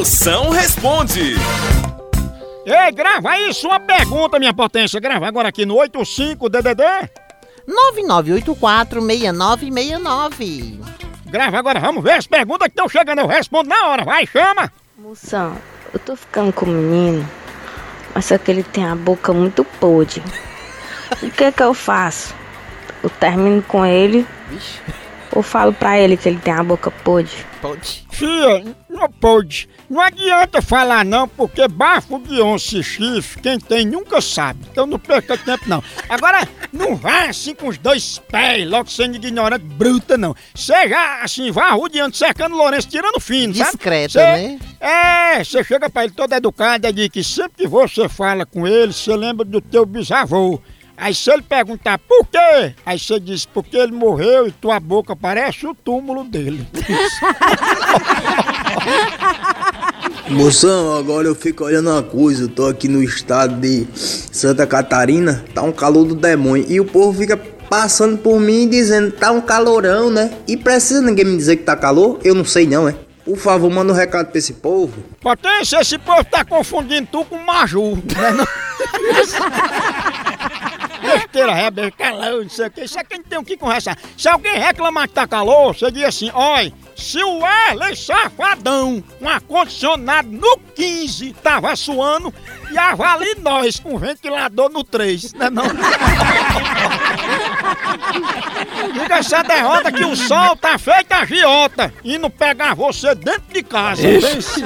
Moção responde. Ei, grava aí sua pergunta, minha potência. Grava agora aqui no 85DDD. 99846969. Grava agora, vamos ver as perguntas que estão chegando. Eu respondo na hora, vai, chama. Moção, eu tô ficando com o menino, mas só que ele tem a boca muito podre. O que que eu faço? Eu termino com ele ou falo pra ele que ele tem a boca podre? Pode. Fia, não pode. Não adianta falar não, porque bafo de onça e chifre, quem tem nunca sabe. Então não perca tempo não. Agora, não vá assim com os dois pés, logo sendo ignorante, bruta não. Seja assim, vá rodeando, cercando o Lourenço, tirando fino, sabe? Discreta, Cê- né? É, você chega pra ele todo educado e diz que sempre que você fala com ele, você lembra do teu bisavô. Aí se ele perguntar por quê, aí você diz porque ele morreu e tua boca parece o túmulo dele. Moção, agora eu fico olhando uma coisa, eu tô aqui no estado de Santa Catarina, tá um calor do demônio, e o povo fica passando por mim dizendo tá um calorão, né? E precisa ninguém me dizer que tá calor? Eu não sei não, é? Por favor, manda um recado pra esse povo. Potência, esse povo tá confundindo tu com Maju, né? Não... Besteira, é, calor, não sei o que. Isso aqui não tem o que conversar. Se alguém reclamar que tá calor, você diz assim, olha, se o Erley Safadão, com ar-condicionado no 15, tava suando, e avali nós com ventilador no 3, né não? Diga essa derrota que o sol tá feito a giota, indo pegar você dentro de casa. Pense.